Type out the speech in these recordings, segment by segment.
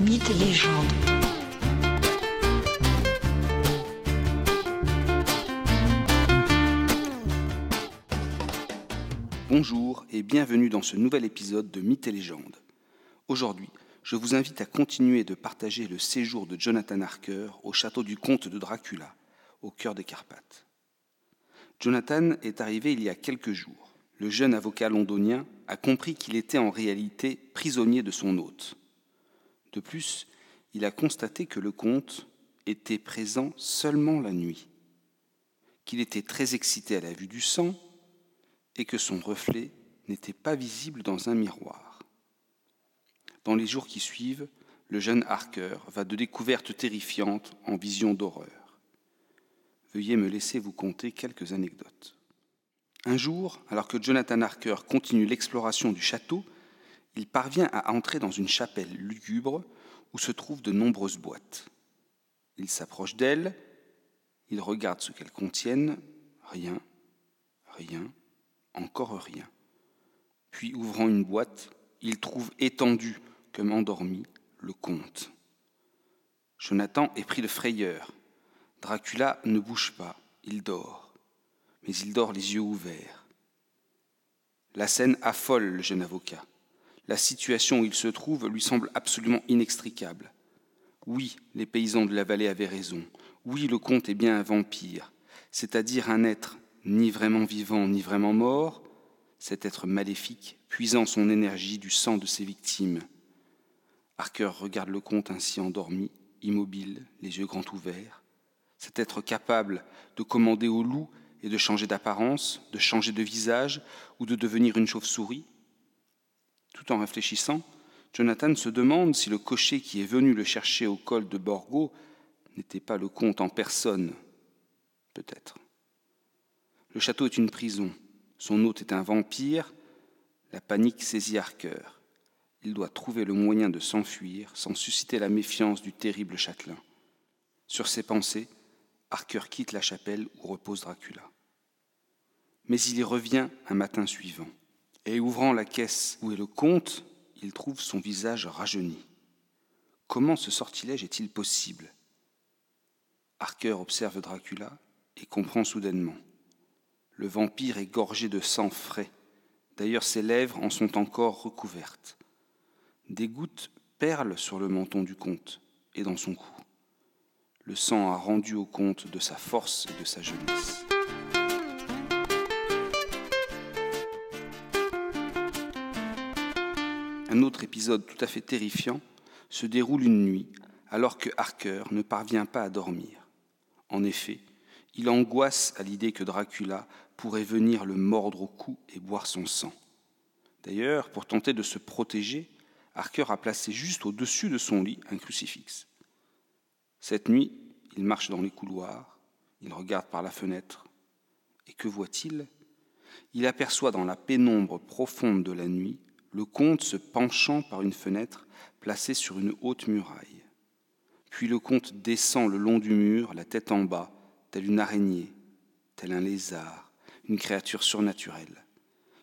Mythes et légendes. Bonjour et bienvenue dans ce nouvel épisode de Mythes et légendes. Aujourd'hui, je vous invite à continuer de partager le séjour de Jonathan Harker au château du comte de Dracula, au cœur des Carpates. Jonathan est arrivé il y a quelques jours. Le jeune avocat londonien a compris qu'il était en réalité prisonnier de son hôte. De plus, il a constaté que le comte était présent seulement la nuit, qu'il était très excité à la vue du sang et que son reflet n'était pas visible dans un miroir. Dans les jours qui suivent, le jeune Harker va de découvertes terrifiantes en visions d'horreur. Veuillez me laisser vous conter quelques anecdotes. Un jour, alors que Jonathan Harker continue l'exploration du château, il parvient à entrer dans une chapelle lugubre où se trouvent de nombreuses boîtes. Il s'approche d'elles, il regarde ce qu'elles contiennent, rien, rien, encore rien. Puis, ouvrant une boîte, il trouve étendu, comme endormi, le comte. Jonathan est pris de frayeur. Dracula ne bouge pas, il dort, mais il dort les yeux ouverts. La scène affole le jeune avocat. La situation où il se trouve lui semble absolument inextricable. Oui, les paysans de la vallée avaient raison. Oui, le comte est bien un vampire, c'est-à-dire un être ni vraiment vivant ni vraiment mort, cet être maléfique, puisant son énergie du sang de ses victimes. Harker regarde le comte ainsi endormi, immobile, les yeux grands ouverts. Cet être capable de commander au loup et de changer d'apparence, de changer de visage ou de devenir une chauve-souris Tout en réfléchissant, Jonathan se demande si le cocher qui est venu le chercher au col de Borgo n'était pas le comte en personne. Peut-être. Le château est une prison. Son hôte est un vampire. La panique saisit Harker. Il doit trouver le moyen de s'enfuir sans susciter la méfiance du terrible châtelain. Sur ses pensées, Harker quitte la chapelle où repose Dracula. Mais il y revient un matin suivant, et ouvrant la caisse où est le comte, il trouve son visage rajeuni. Comment ce sortilège est-il possible? Harker observe Dracula et comprend soudainement. Le vampire est gorgé de sang frais. D'ailleurs, ses lèvres en sont encore recouvertes. Des gouttes perlent sur le menton du comte et dans son cou. Le sang a rendu au comte de sa force et de sa jeunesse. Un autre épisode tout à fait terrifiant se déroule une nuit alors que Harker ne parvient pas à dormir. En effet, il angoisse à l'idée que Dracula pourrait venir le mordre au cou et boire son sang. D'ailleurs, pour tenter de se protéger, Harker a placé juste au-dessus de son lit un crucifix. Cette nuit, il marche dans les couloirs, il regarde par la fenêtre, et que voit-il? Il aperçoit dans la pénombre profonde de la nuit le comte se penchant par une fenêtre placée sur une haute muraille. Puis le comte descend le long du mur, la tête en bas, telle une araignée, tel un lézard, une créature surnaturelle.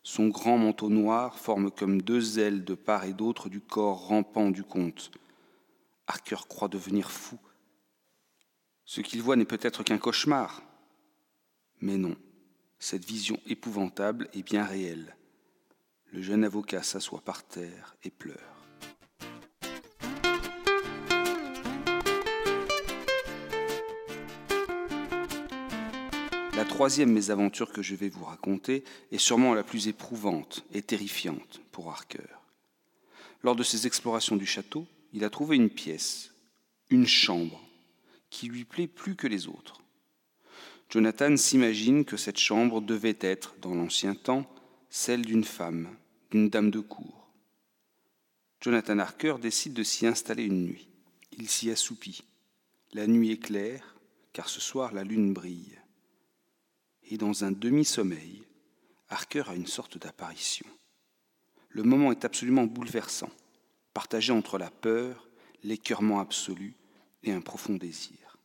Son grand manteau noir forme comme deux ailes de part et d'autre du corps rampant du comte. Harker croit devenir fou. Ce qu'il voit n'est peut-être qu'un cauchemar. Mais non, cette vision épouvantable est bien réelle. Le jeune avocat s'assoit par terre et pleure. La troisième mésaventure que je vais vous raconter est sûrement la plus éprouvante et terrifiante pour Harker. Lors de ses explorations du château, il a trouvé une pièce, une chambre, qui lui plaît plus que les autres. Jonathan s'imagine que cette chambre devait être, dans l'ancien temps, celle d'une femme, d'une dame de cour. Jonathan Harker décide de s'y installer une nuit. Il s'y assoupit. La nuit est claire, car ce soir la lune brille. Et dans un demi-sommeil, Harker a une sorte d'apparition. Le moment est absolument bouleversant, partagé entre la peur, l'écœurement absolu et un profond désir.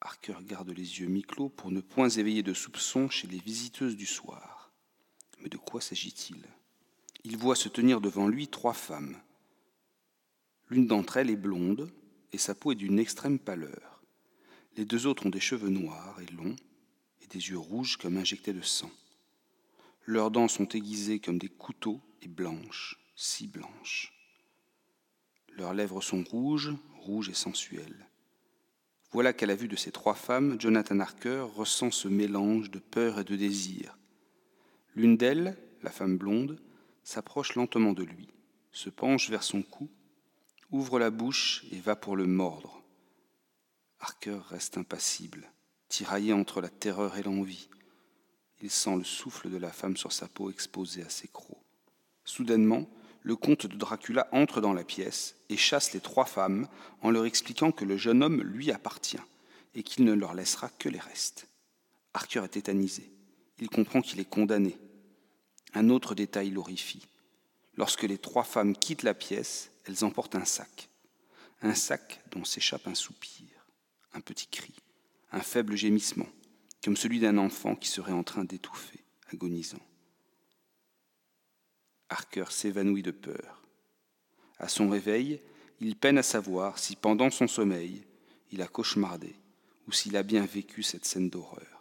Harker garde les yeux mi-clos pour ne point éveiller de soupçons chez les visiteuses du soir. Mais de quoi s'agit-il? Il voit se tenir devant lui trois femmes. L'une d'entre elles est blonde et sa peau est d'une extrême pâleur. Les deux autres ont des cheveux noirs et longs et des yeux rouges comme injectés de sang. Leurs dents sont aiguisées comme des couteaux et blanches, si blanches. Leurs lèvres sont rouges, rouges et sensuelles. Voilà qu'à la vue de ces trois femmes, Jonathan Harker ressent ce mélange de peur et de désir. L'une d'elles, la femme blonde, s'approche lentement de lui, se penche vers son cou, ouvre la bouche et va pour le mordre. Harker reste impassible, tiraillé entre la terreur et l'envie. Il sent le souffle de la femme sur sa peau exposée à ses crocs. Soudainement, le comte de Dracula entre dans la pièce et chasse les trois femmes en leur expliquant que le jeune homme lui appartient et qu'il ne leur laissera que les restes. Harker est tétanisé. Il comprend qu'il est condamné. Un autre détail l'horrifie. Lorsque les trois femmes quittent la pièce, elles emportent un sac. Un sac dont s'échappe un soupir, un petit cri, un faible gémissement, comme celui d'un enfant qui serait en train d'étouffer, agonisant. Harker s'évanouit de peur. À son réveil, il peine à savoir si pendant son sommeil, il a cauchemardé ou s'il a bien vécu cette scène d'horreur.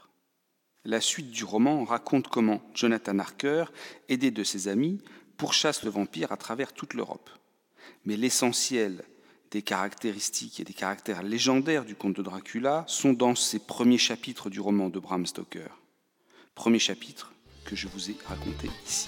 La suite du roman raconte comment Jonathan Harker, aidé de ses amis, pourchasse le vampire à travers toute l'Europe. Mais l'essentiel des caractéristiques et des caractères légendaires du conte de Dracula sont dans ces premiers chapitres du roman de Bram Stoker. Premier chapitre que je vous ai raconté ici.